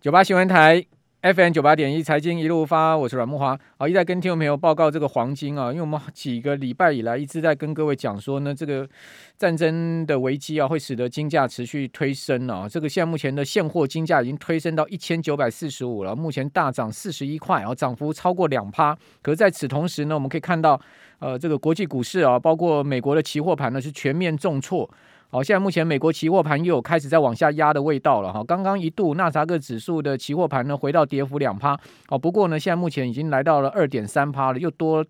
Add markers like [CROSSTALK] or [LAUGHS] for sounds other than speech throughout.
九八新闻台 FM 九八点一财经一路发，我是阮慕华。好，一再跟听众朋友报告这个黄金啊，因为我们几个礼拜以来一直在跟各位讲说呢，这个战争的危机啊，会使得金价持续推升啊。这个现在目前的现货金价已经推升到一千九百四十五了，目前大涨四十一块，然后涨幅超过两趴。可是在此同时呢，我们可以看到，呃，这个国际股市啊，包括美国的期货盘呢，是全面重挫。好，现在目前美国期货盘又有开始在往下压的味道了哈。刚刚一度纳斯达克指数的期货盘呢，回到跌幅两趴。哦，不过呢，现在目前已经来到了二点三趴了，又多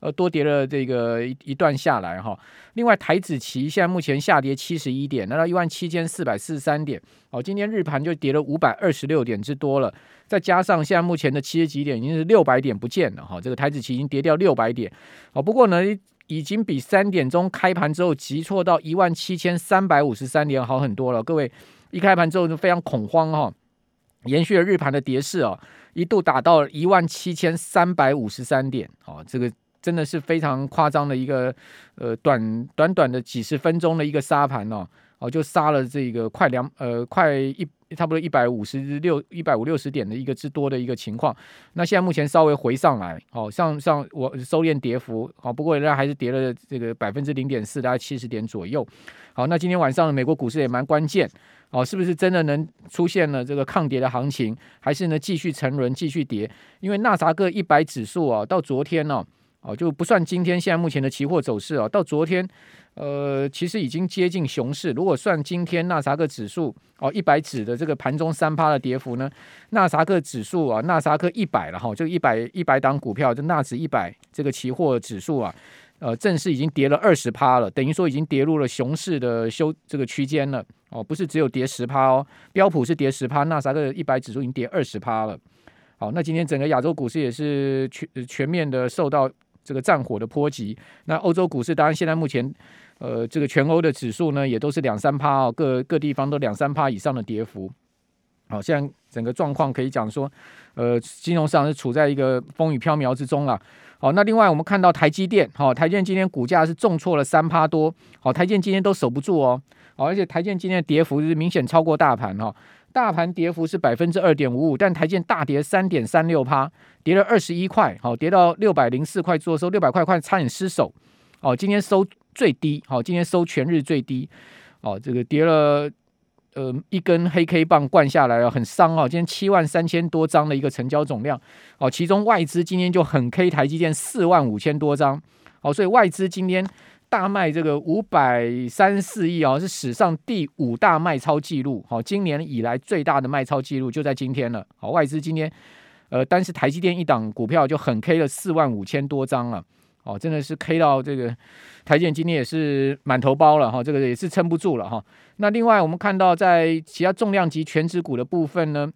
呃多跌了这个一一段下来哈。另外，台指期现在目前下跌七十一点，来到一万七千四百四十三点。哦，今天日盘就跌了五百二十六点之多了，再加上现在目前的七十几点已经是六百点不见了哈。这个台指期已经跌掉六百点。哦，不过呢。已经比三点钟开盘之后急挫到一万七千三百五十三点好很多了。各位一开盘之后就非常恐慌哈，延续了日盘的跌势啊，一度打到一万七千三百五十三点啊，这个真的是非常夸张的一个呃短短短的几十分钟的一个杀盘哦，哦就杀了这个快两呃快一。差不多一百五十六、一百五六十点的一个之多的一个情况，那现在目前稍微回上来，好，像像我收敛跌幅，好，不过人家还是跌了这个百分之零点四，大概七十点左右。好，那今天晚上美国股市也蛮关键，哦，是不是真的能出现了这个抗跌的行情，还是呢继续沉沦、继续跌？因为纳斯达克一百指数啊，到昨天呢，哦，就不算今天现在目前的期货走势啊，到昨天。呃，其实已经接近熊市。如果算今天纳斯达克指数哦，一百指的这个盘中三趴的跌幅呢，纳斯达克指数啊，纳斯达克一百了哈，就一百一百档股票，就纳指一百这个期货指数啊，呃，正式已经跌了二十趴了，等于说已经跌入了熊市的修这个区间了哦，不是只有跌十趴哦，标普是跌十趴，纳斯达克一百指数已经跌二十趴了。好，那今天整个亚洲股市也是全全面的受到这个战火的波及。那欧洲股市当然现在目前。呃，这个全欧的指数呢，也都是两三趴哦，各各地方都两三趴以上的跌幅。好、哦，现在整个状况可以讲说，呃，金融市场是处在一个风雨飘渺之中了。好、那另外我们看到台积电，好、台积电今天股价是重挫了三趴多。好、台积电今天都守不住哦。好、而且台积电今天的跌幅是明显超过大盘哈、哦，大盘跌幅是百分之二点五五，但台积电大跌三点三六趴，跌了二十一块，好、跌到六百零四块做收，六百块快差点失守。哦，今天收。最低好，今天收全日最低哦，这个跌了呃一根黑 K 棒灌下来了，很伤哦。今天七万三千多张的一个成交总量哦，其中外资今天就很 K 台积电四万五千多张哦，所以外资今天大卖这个五百三四亿哦，是史上第五大卖超记录好，今年以来最大的卖超记录就在今天了。好，外资今天呃，单是台积电一档股票就很 K 了四万五千多张了。哦，真的是 K 到这个台积电今天也是满头包了哈，这个也是撑不住了哈。那另外我们看到在其他重量级全值股的部分呢，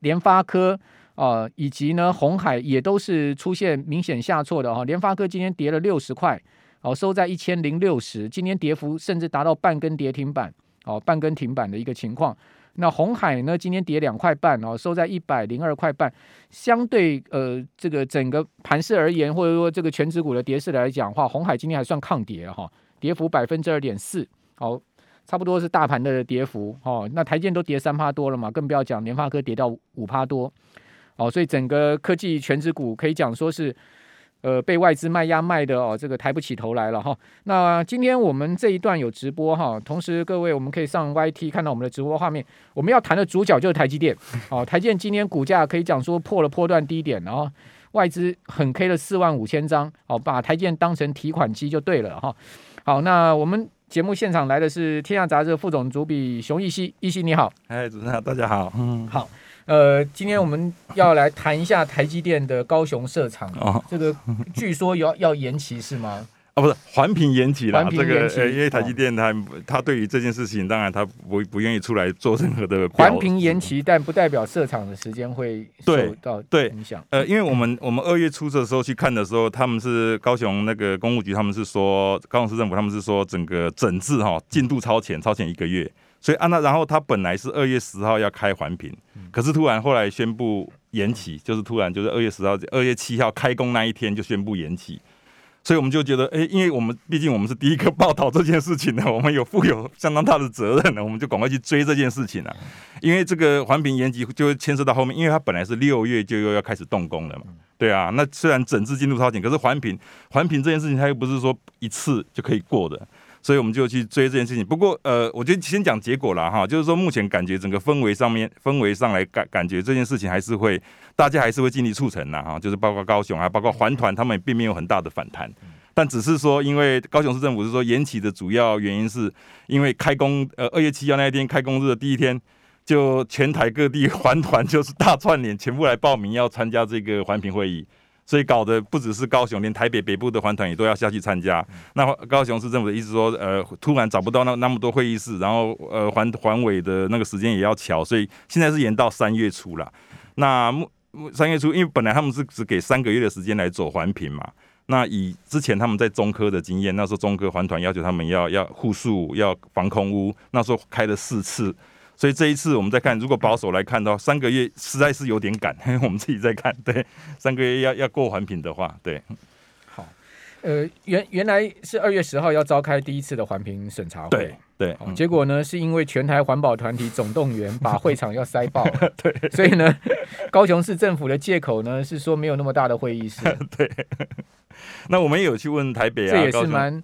联发科啊、以及呢红海也都是出现明显下挫的哈。联发科今天跌了六十块，哦收在一千零六十，今天跌幅甚至达到半根跌停板，哦半根停板的一个情况。那红海呢？今天跌两块半哦，收在一百零二块半。相对呃，这个整个盘势而言，或者说这个全指股的跌势来讲的话，红海今天还算抗跌哈，跌幅百分之二点四，好，差不多是大盘的跌幅哦。那台建都跌三趴多了嘛，更不要讲联发科跌到五趴多，哦，所以整个科技全指股可以讲说是。呃，被外资卖压卖的哦，这个抬不起头来了哈。那今天我们这一段有直播哈，同时各位我们可以上 YT 看到我们的直播画面。我们要谈的主角就是台积电 [LAUGHS] 哦，台积电今天股价可以讲说破了波段低点，然后外资很 K 了四万五千张哦，把台积电当成提款机就对了哈。好，那我们节目现场来的是天下杂志副总主笔熊奕熙，奕熙你好，哎，主持人好，大家好，嗯，好。呃，今天我们要来谈一下台积电的高雄设厂，哦、这个据说要要延期是吗？啊，[LAUGHS] 不是环评延期了，这个呃，因为台积电它它、哦、对于这件事情，当然它不不愿意出来做任何的环评延期，但不代表设厂的时间会受到影响。呃，因为我们我们二月初的时候去看的时候，他们是高雄那个公务局，他们是说高雄市政府，他们是说整个整治哈进度超前，超前一个月。所以按照，然后他本来是二月十号要开环评，可是突然后来宣布延期，就是突然就是二月十号、二月七号开工那一天就宣布延期。所以我们就觉得，哎，因为我们毕竟我们是第一个报道这件事情的，[LAUGHS] 我们有负有相当大的责任呢，我们就赶快去追这件事情了。因为这个环评延期就会牵涉到后面，因为它本来是六月就又要开始动工了嘛，对啊。那虽然整治进度超前，可是环评环评这件事情，它又不是说一次就可以过的。所以我们就去追这件事情。不过，呃，我觉得先讲结果了哈，就是说目前感觉整个氛围上面，氛围上来感感觉这件事情还是会，大家还是会尽力促成呐哈。就是包括高雄，还包括环团，他们也并没有很大的反弹，但只是说，因为高雄市政府是说延期的主要原因是因为开工，呃，二月七号那一天开工日的第一天，就全台各地环团 [LAUGHS] 就是大串联，全部来报名要参加这个环评会议。所以搞得不只是高雄，连台北北部的环团也都要下去参加。那高雄市政府的意思说，呃，突然找不到那那么多会议室，然后呃环环委的那个时间也要巧，所以现在是延到三月初了。那三月初，因为本来他们是只给三个月的时间来走环评嘛。那以之前他们在中科的经验，那时候中科环团要求他们要要户数要防空屋，那时候开了四次。所以这一次我们再看，如果保守来看的话，三个月实在是有点赶。[LAUGHS] 我们自己在看，对，三个月要要过环评的话，对。好，呃，原原来是二月十号要召开第一次的环评审查会，对对。结果呢，是因为全台环保团体总动员，把会场要塞爆，[LAUGHS] 对。所以呢，[LAUGHS] 高雄市政府的借口呢是说没有那么大的会议室，对。那我们也有去问台北啊，这也是蛮。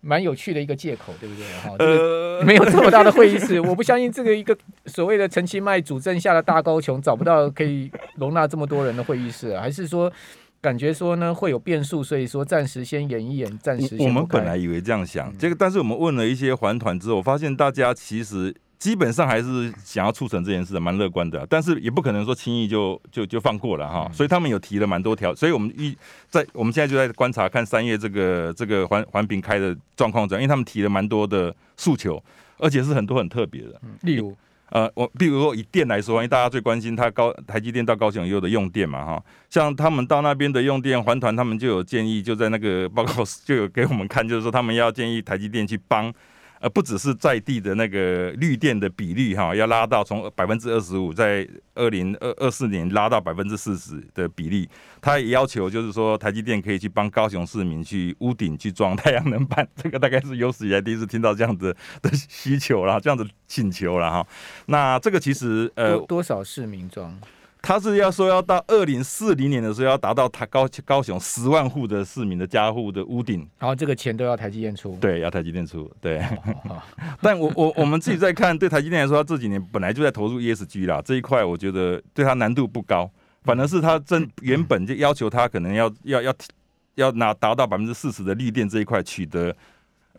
蛮有趣的一个借口，对不对？[LAUGHS] 哈，呃，[LAUGHS] 没有这么大的会议室，我不相信这个一个所谓的陈其迈主政下的大高雄找不到可以容纳这么多人的会议室，还是说感觉说呢会有变数，所以说暂时先演一演，暂时。我们本来以为这样想，这个但是我们问了一些环团之后，发现大家其实。基本上还是想要促成这件事的，蛮乐观的，但是也不可能说轻易就就就放过了哈，所以他们有提了蛮多条，所以我们一在我们现在就在观察看三月这个这个环环评开的状况怎样，因为他们提了蛮多的诉求，而且是很多很特别的，例如？呃，我比如说以电来说，因为大家最关心它高台积电到高雄以后的用电嘛哈，像他们到那边的用电环团，他们就有建议，就在那个报告就有给我们看，就是说他们要建议台积电去帮。而不只是在地的那个绿电的比例哈，要拉到从百分之二十五，在二零二二四年拉到百分之四十的比例。他也要求就是说，台积电可以去帮高雄市民去屋顶去装太阳能板，这个大概是有史以来第一次听到这样子的需求了，这样子请求了哈。那这个其实呃，多少市民装？他是要说要到二零四零年的时候要达到台高高雄十万户的市民的家户的屋顶，然后这个钱都要台积电出，对，要台积电出，对。[LAUGHS] 但我我我们自己在看，对台积电来说，他这几年本来就在投入 ESG 啦，这一块我觉得对他难度不高，反而是他真原本就要求他可能要要要要拿达到百分之四十的绿电这一块取得。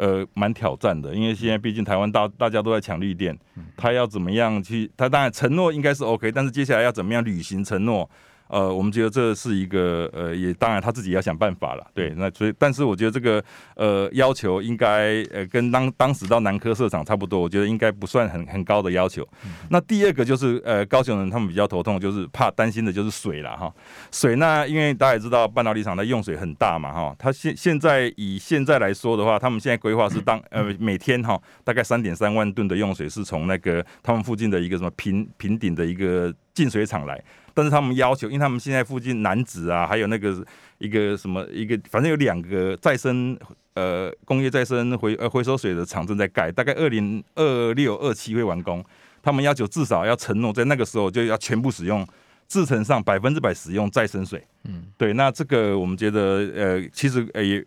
呃，蛮挑战的，因为现在毕竟台湾大大家都在抢绿电，他要怎么样去？他当然承诺应该是 OK，但是接下来要怎么样履行承诺？呃，我们觉得这是一个呃，也当然他自己要想办法了。对，那所以，但是我觉得这个呃要求应该呃跟当当时到南科设厂差不多，我觉得应该不算很很高的要求。那第二个就是呃高雄人他们比较头痛，就是怕担心的就是水了哈。水那因为大家也知道半导体厂的用水很大嘛哈，它现现在以现在来说的话，他们现在规划是当 [COUGHS] 呃每天哈大概三点三万吨的用水是从那个他们附近的一个什么平平顶的一个净水厂来。但是他们要求，因为他们现在附近南子啊，还有那个一个什么一个，反正有两个再生呃工业再生回呃回收水的厂正在盖，大概二零二六二七会完工。他们要求至少要承诺在那个时候就要全部使用制程上百分之百使用再生水。嗯，对，那这个我们觉得呃其实呃也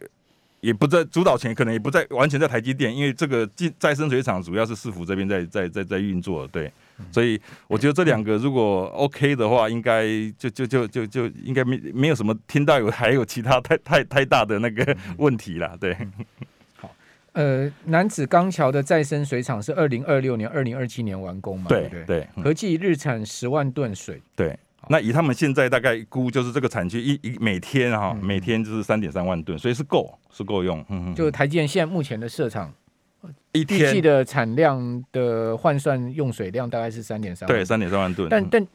也不在主导权，可能也不在完全在台积电，因为这个再生水厂主要是市府这边在在在在运作，对。所以我觉得这两个如果 OK 的话，应该就就就就就应该没没有什么听到有还有其他太太太大的那个 [LAUGHS] 问题了。对，[LAUGHS] 好，呃，南子钢桥的再生水厂是二零二六年、二零二七年完工嘛？对对对，合计日产十万吨水。对，那以他们现在大概估，就是这个产区一一每天哈，每天就是三点三万吨，所以是够是够用。嗯嗯，就台积电现在目前的设厂。一天季的产量的换算用水量大概是三点三，对，三点三万吨。但但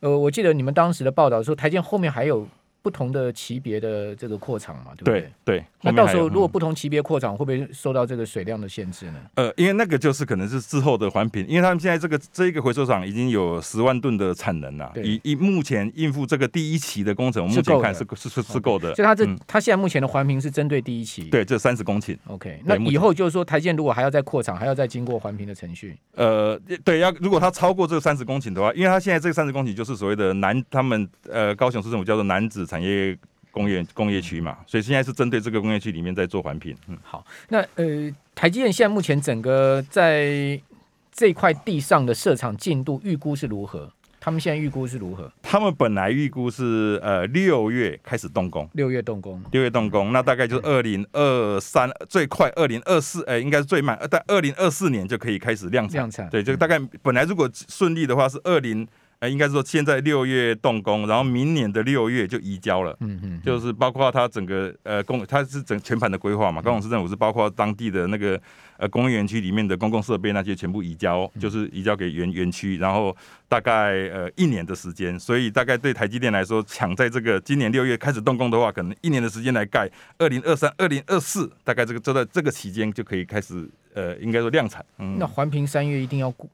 呃，我记得你们当时的报道说，台建后面还有不同的级别的这个扩厂嘛，对不对？对对。那到时候如果不同级别扩厂，会不会受到这个水量的限制呢？呃，因为那个就是可能是之后的环评，因为他们现在这个这一个回收厂已经有十万吨的产能了，以以目前应付这个第一期的工程，我们目前看是是是是够的。所以它这它现在目前的环评是针对第一期，对，这三十公顷。OK，那以后就是说台建如果还要再扩厂，还要再经过环评的程序。呃，对，要如果它超过这个三十公顷的话，因为它现在这个三十公顷就是所谓的南，他们呃高雄市政府叫做楠梓产业。工业工业区嘛，所以现在是针对这个工业区里面在做环评。嗯，好，那呃，台积电现在目前整个在这块地上的设厂进度预估是如何？他们现在预估是如何？他们本来预估是呃六月开始动工，六月动工，六月动工，那大概就是二零二三最快二零二四，哎，应该是最慢，但二零二四年就可以开始量产。量产，对，就大概本来如果顺利的话是二零。呃，应该说现在六月动工，然后明年的六月就移交了。嗯嗯，就是包括它整个呃公，它是整全盘的规划嘛。高雄市政府是包括当地的那个呃工业园区里面的公共设备那些全部移交，就是移交给园园区，然后大概呃一年的时间。所以大概对台积电来说，抢在这个今年六月开始动工的话，可能一年的时间来盖，二零二三、二零二四，大概这个就在这个期间就可以开始。呃，应该说量产。嗯，那环评三月一定要过，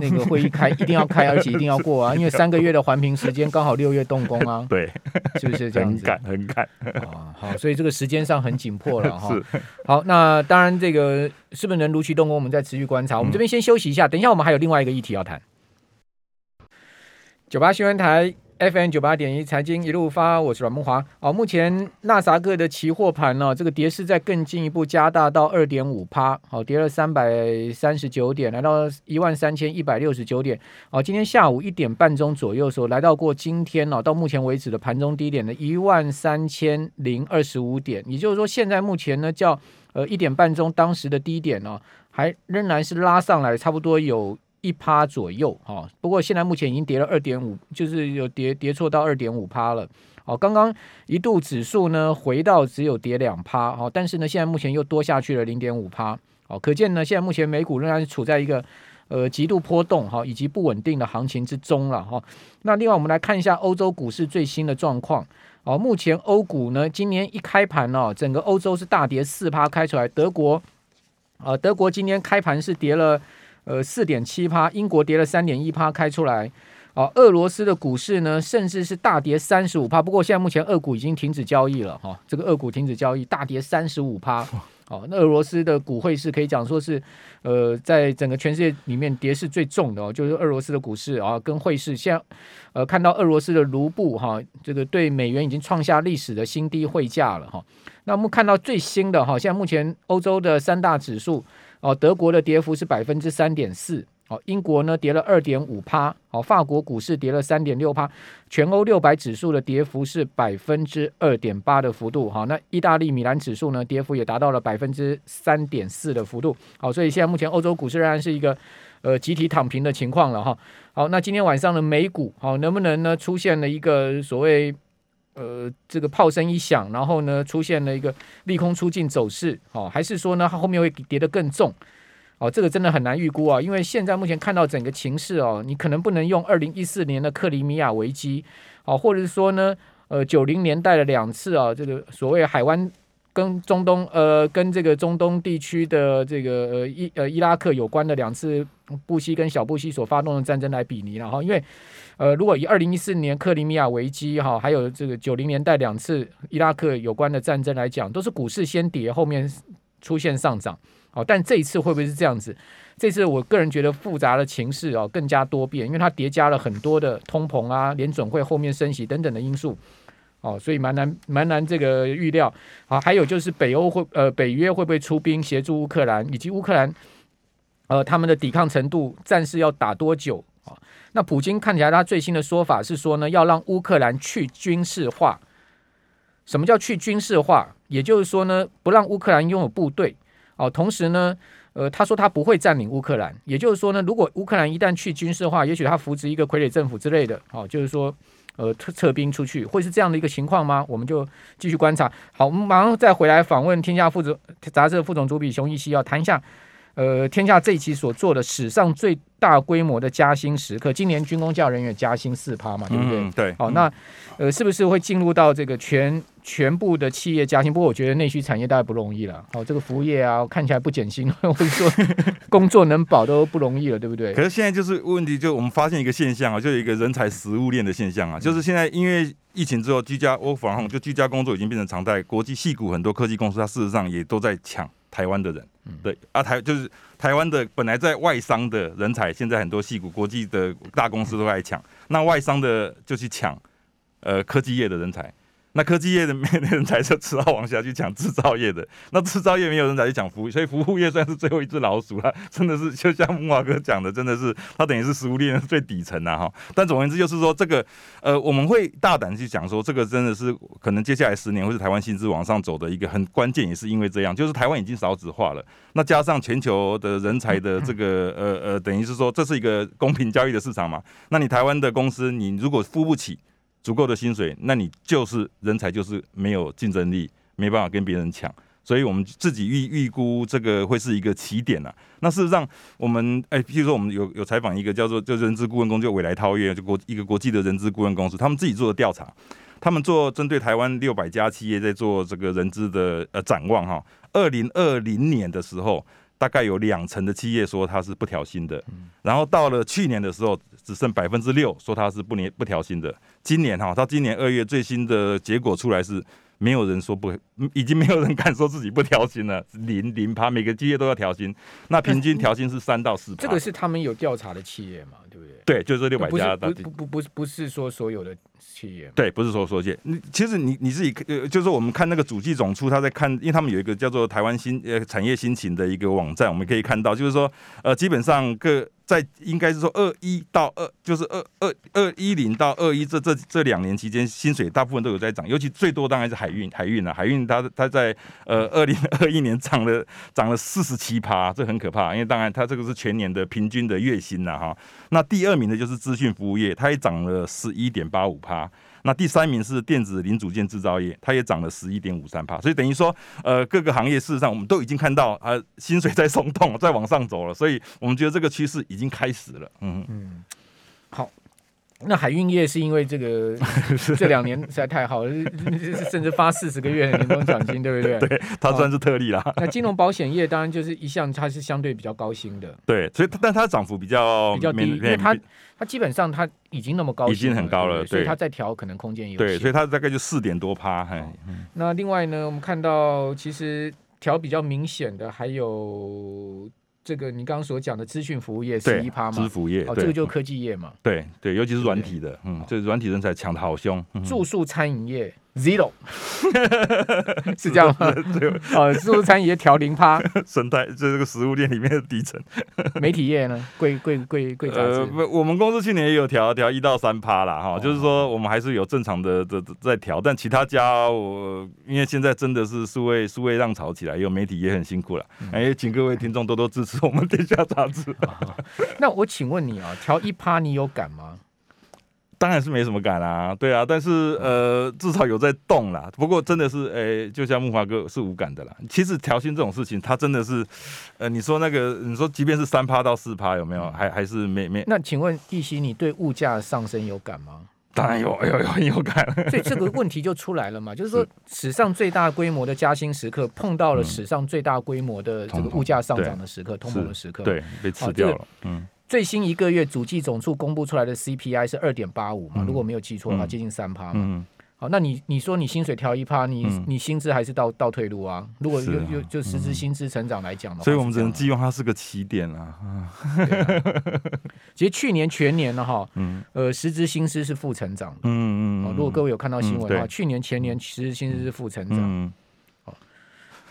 那个会议开一定要开，而且一定要过啊，因为 [LAUGHS] 三个月的环评时间刚好六月动工啊。对，是不是这样子？很赶，很赶。啊，好，所以这个时间上很紧迫了哈。[LAUGHS] 是。好，那当然，这个是不是能如期动工，我们再持续观察。我们这边先休息一下，等一下我们还有另外一个议题要谈。九八新闻台。FM 九八点一财经一路发，我是阮慕驊。哦，目前纳萨克的期货盘呢，这个跌势在更进一步加大到二点五趴，好，跌了三百三十九点，来到一万三千一百六十九点。哦，今天下午一点半钟左右的时候，来到过今天呢，到目前为止的盘中低点的一万三千零二十五点。也就是说，现在目前呢，叫呃一点半钟当时的低点呢，还仍然是拉上来，差不多有。一趴左右哈，不过现在目前已经跌了二点五，就是有跌跌错到二点五趴了。哦，刚刚一度指数呢回到只有跌两趴，哦，但是呢现在目前又多下去了零点五趴。哦，可见呢现在目前美股仍然是处在一个呃极度波动哈以及不稳定的行情之中了哈。那另外我们来看一下欧洲股市最新的状况。哦，目前欧股呢今年一开盘哦，整个欧洲是大跌四趴开出来，德国，呃，德国今天开盘是跌了。呃，四点七趴，英国跌了三点一趴开出来，哦，俄罗斯的股市呢，甚至是大跌三十五趴。不过现在目前俄股已经停止交易了哈、哦，这个俄股停止交易，大跌三十五趴。哦，那俄罗斯的股汇市可以讲说是，呃，在整个全世界里面跌势最重的哦，就是俄罗斯的股市啊，跟汇市。现在呃，看到俄罗斯的卢布哈，这个对美元已经创下历史的新低汇价了哈、哦。那我们看到最新的哈，现在目前欧洲的三大指数。哦，德国的跌幅是百分之三点四，哦，英国呢跌了二点五趴，哦，法国股市跌了三点六趴，全欧六百指数的跌幅是百分之二点八的幅度，好，那意大利米兰指数呢跌幅也达到了百分之三点四的幅度，好，所以现在目前欧洲股市仍然是一个呃集体躺平的情况了哈，好，那今天晚上的美股，好，能不能呢出现了一个所谓？呃，这个炮声一响，然后呢，出现了一个利空出尽走势，哦，还是说呢，它后面会跌得更重？哦，这个真的很难预估啊，因为现在目前看到整个情势哦，你可能不能用二零一四年的克里米亚危机，哦，或者是说呢，呃，九零年代的两次啊，这个所谓海湾跟中东，呃，跟这个中东地区的这个呃伊呃伊拉克有关的两次布希跟小布希所发动的战争来比拟了哈，因为。呃，如果以二零一四年克里米亚危机哈，还有这个九零年代两次伊拉克有关的战争来讲，都是股市先跌，后面出现上涨。好，但这一次会不会是这样子？这次我个人觉得复杂的情势哦更加多变，因为它叠加了很多的通膨啊、联准会后面升息等等的因素。哦，所以蛮难蛮难这个预料。好，还有就是北欧会呃北约会不会出兵协助乌克兰，以及乌克兰呃他们的抵抗程度，战事要打多久啊？那普京看起来，他最新的说法是说呢，要让乌克兰去军事化。什么叫去军事化？也就是说呢，不让乌克兰拥有部队。哦，同时呢，呃，他说他不会占领乌克兰。也就是说呢，如果乌克兰一旦去军事化，也许他扶植一个傀儡政府之类的，哦，就是说，呃，撤撤兵出去，会是这样的一个情况吗？我们就继续观察。好，我们马上再回来访问《天下》副总杂志副总主笔熊毅希，要谈一下。呃，天下这一期所做的史上最大规模的加薪时刻，今年军工教人员加薪四趴嘛，对不对？嗯、对。好，那呃，是不是会进入到这个全全部的企业加薪？不过我觉得内需产业大概不容易了。好，这个服务业啊，看起来不减薪，或者说 [LAUGHS] 工作能保都不容易了，对不对？可是现在就是问题，就我们发现一个现象啊，就有一个人才食物链的现象啊，就是现在因为疫情之后，居家 work from home 就居家工作已经变成常态，国际戏股很多科技公司，它事实上也都在抢台湾的人。对啊，台就是台湾的本来在外商的人才，现在很多戏骨国际的大公司都在抢，那外商的就去抢，呃，科技业的人才。那科技业的没人才就只好往下去抢制造业的，那制造业没有人才去讲服务，所以服务业算是最后一只老鼠了。真的是就像木华哥讲的，真的是它等于是食物链最底层呐哈。但总而言之，就是说这个呃，我们会大胆去讲说，这个真的是可能接下来十年会是台湾薪资往上走的一个很关键，也是因为这样，就是台湾已经少子化了，那加上全球的人才的这个 [LAUGHS] 呃呃，等于是说这是一个公平交易的市场嘛。那你台湾的公司，你如果付不起。足够的薪水，那你就是人才，就是没有竞争力，没办法跟别人抢。所以我们自己预预估这个会是一个起点啊。那事实上，我们哎，譬如说我们有有采访一个叫做就人资顾问公司，就纬来韬业，就国一个国际的人资顾问公司，他们自己做的调查，他们做针对台湾六百家企业在做这个人资的呃展望哈。二零二零年的时候。大概有两成的企业说它是不调薪的，然后到了去年的时候，只剩百分之六说它是不年不调薪的。今年哈，到今年二月最新的结果出来是。没有人说不，已经没有人敢说自己不调薪了，零零趴，每个企业都要调薪，那平均调薪是三到四趴。这个是他们有调查的企业嘛，对不对？对，就是六百家。不不不不不是说所有的企业。对，不是说所有企业。你其实你你自己呃，就是我们看那个主计总处，他在看，因为他们有一个叫做台湾新呃产业新情的一个网站，我们可以看到，就是说呃，基本上各。在应该是说二一到二，就是二二二一零到二一这这这两年期间，薪水大部分都有在涨，尤其最多当然是海运，海运啊，海运它它在呃二零 [LAUGHS] 二一年涨了涨了四十七趴，这很可怕，因为当然它这个是全年的平均的月薪呐哈。那第二名的就是资讯服务业，它也涨了十一点八五趴。那第三名是电子零组件制造业，它也涨了十一点五三帕，所以等于说，呃，各个行业事实上我们都已经看到，呃，薪水在松动，[LAUGHS] 在往上走了，所以我们觉得这个趋势已经开始了。嗯。嗯，好，那海运业是因为这个 [LAUGHS] 这两年实在太好了，[LAUGHS] 甚至发四十个月的年终奖金，对不对？[LAUGHS] 对，它算是特例啦。那金融保险业当然就是一项，它是相对比较高薪的。对，所以但它涨幅比较比较低，因为它。它基本上它已经那么高，已经很高了，对，所以它再调可能空间有限。对，所以它大概就四点多趴。那另外呢，我们看到其实调比较明显的还有这个你刚刚所讲的资讯服务业十一趴嘛，支服业，哦，这个就是科技业嘛。对对，尤其是软体的，嗯，这软体人才抢得好凶。住宿餐饮业。Zero [LAUGHS] 是这样吗？对，哦，自助餐饮业调零趴？[LAUGHS] 生态这是个食物链里面的底层。媒体业呢？贵贵贵贵杂志。呃，我们公司去年也有调调一到三趴啦。哈，就是说我们还是有正常的的在调，但其他家我因为现在真的是数位数位浪潮起来，有媒体也很辛苦了。哎，请各位听众多多支持我们天下杂志。那我请问你啊，调一趴你有感吗？当然是没什么感啊，对啊，但是呃，至少有在动啦。不过真的是，哎、欸，就像木华哥是无感的啦。其实调薪这种事情，它真的是，呃，你说那个，你说即便是三趴到四趴，有没有？还还是没没？那请问奕希，你对物价上升有感吗？[LAUGHS] 当然有，有有很有感。所以这个问题就出来了嘛，就是说史上最大规模的加薪时刻，碰到了史上最大规模的这个物价上涨的时刻，通膨的时刻，对，被吃掉了，嗯。最新一个月主计总处公布出来的 CPI 是二点八五嘛，如果没有记错的话，接近三趴嘛。嗯、好，那你你说你薪水调一趴，你、嗯、你薪资还是倒倒退路啊？如果就就就实质薪资成长来讲的话，所以我们只能寄望它是个起点啊。啊其实去年全年呢，哈，呃，实质薪资是负成长的。嗯嗯。如果各位有看到新闻的话，去年前年实质薪资是负成长。嗯。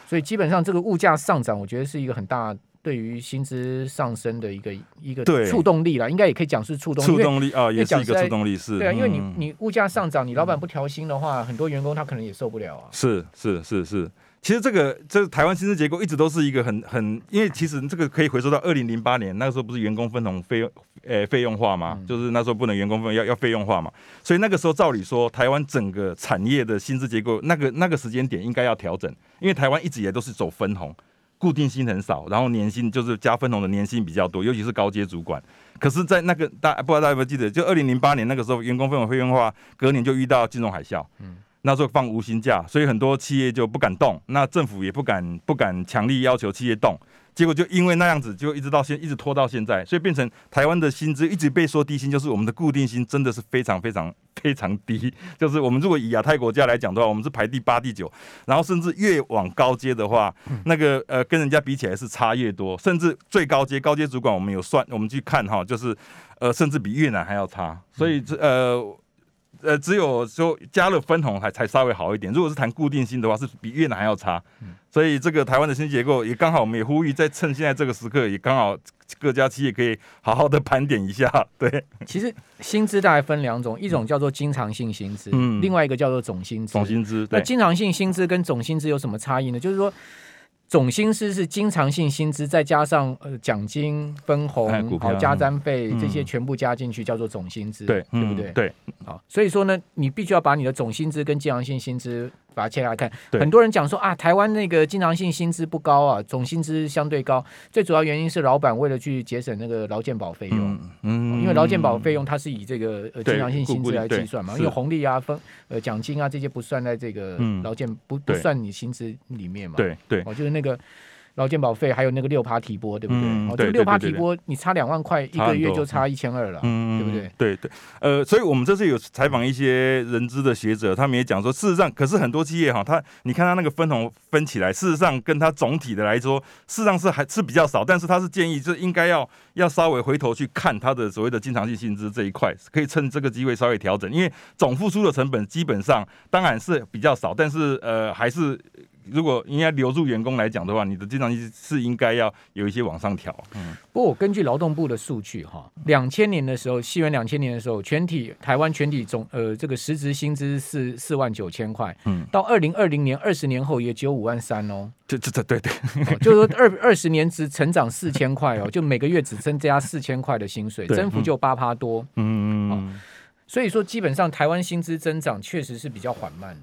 所以基本上这个物价上涨，我觉得是一个很大。对于薪资上升的一个一个触动力啦，应该也可以讲是触动力。促动力啊，也是一个触动力，是。对啊，因为你你物价上涨，你老板不调薪的话，很多员工他可能也受不了啊。是是是是，其实这个这个台湾薪资结构一直都是一个很很，因为其实这个可以回溯到二零零八年，那个时候不是员工分红费用呃费用化嘛？就是那时候不能员工分要要费用化嘛，所以那个时候照理说，台湾整个产业的薪资结构那个那个时间点应该要调整，因为台湾一直也都是走分红。固定薪很少，然后年薪就是加分红的年薪比较多，尤其是高阶主管。可是，在那个大不知道大家有没有记得，就二零零八年那个时候，员工分红会员化，隔年就遇到金融海啸，嗯，那时候放无薪假，所以很多企业就不敢动，那政府也不敢不敢强力要求企业动。结果就因为那样子，就一直到现一直拖到现在，所以变成台湾的薪资一直被说低薪，就是我们的固定薪真的是非常非常非常低。[LAUGHS] 就是我们如果以亚太国家来讲的话，我们是排第八、第九，然后甚至越往高阶的话，那个呃跟人家比起来是差越多，甚至最高阶高阶主管我们有算，我们去看哈，就是呃甚至比越南还要差。所以这呃。呃，只有说加了分红还才稍微好一点。如果是谈固定性的话，是比越南还要差。所以这个台湾的薪资结构也刚好，我们也呼吁在趁现在这个时刻，也刚好各家企业可以好好的盘点一下。[LAUGHS] 对，其实薪资大概分两种，一种叫做经常性薪资，嗯，另外一个叫做总薪资。总薪资，那经常性薪资跟总薪资有什么差异呢？就是说。总薪资是经常性薪资，再加上呃奖金、分红、好加餐费这些全部加进去，叫做总薪资，对，对不对？对，好，所以说呢，你必须要把你的总薪资跟经常性薪资。把它切开来看，很多人讲说啊，台湾那个经常性薪资不高啊，总薪资相对高。最主要原因是老板为了去节省那个劳健保费用，嗯，因为劳健保费用它是以这个呃经常性薪资来计算嘛，因为红利啊、分呃奖金啊这些不算在这个劳健不不算你薪资里面嘛，对对，哦就是那个。劳健保费还有那个六趴提拨，对不对？哦，这个六趴提拨，你差两万块，一个月就差一千二了，对不对？对对，呃，所以我们这次有采访一些人资的学者，他们也讲说，事实上，可是很多企业哈，他你看他那个分红分起来，事实上跟他总体的来说，事实上是还是比较少，但是他是建议，就应该要要稍微回头去看他的所谓的经常性薪资这一块，可以趁这个机会稍微调整，因为总付出的成本基本上当然是比较少，但是呃还是。如果应该留住员工来讲的话，你的经常性是应该要有一些往上调。嗯，不过我根据劳动部的数据哈，两千年的时候，西元两千年的时候，全体台湾全体总呃这个实职薪资是四万九千块。嗯，到二零二零年二十年后也只有五万三哦。这这这对对，哦、就是说二二十年只成长四千块哦，[LAUGHS] 就每个月只增加四千块的薪水，增幅就八趴多。嗯嗯嗯。所以说，基本上台湾薪资增长确实是比较缓慢的。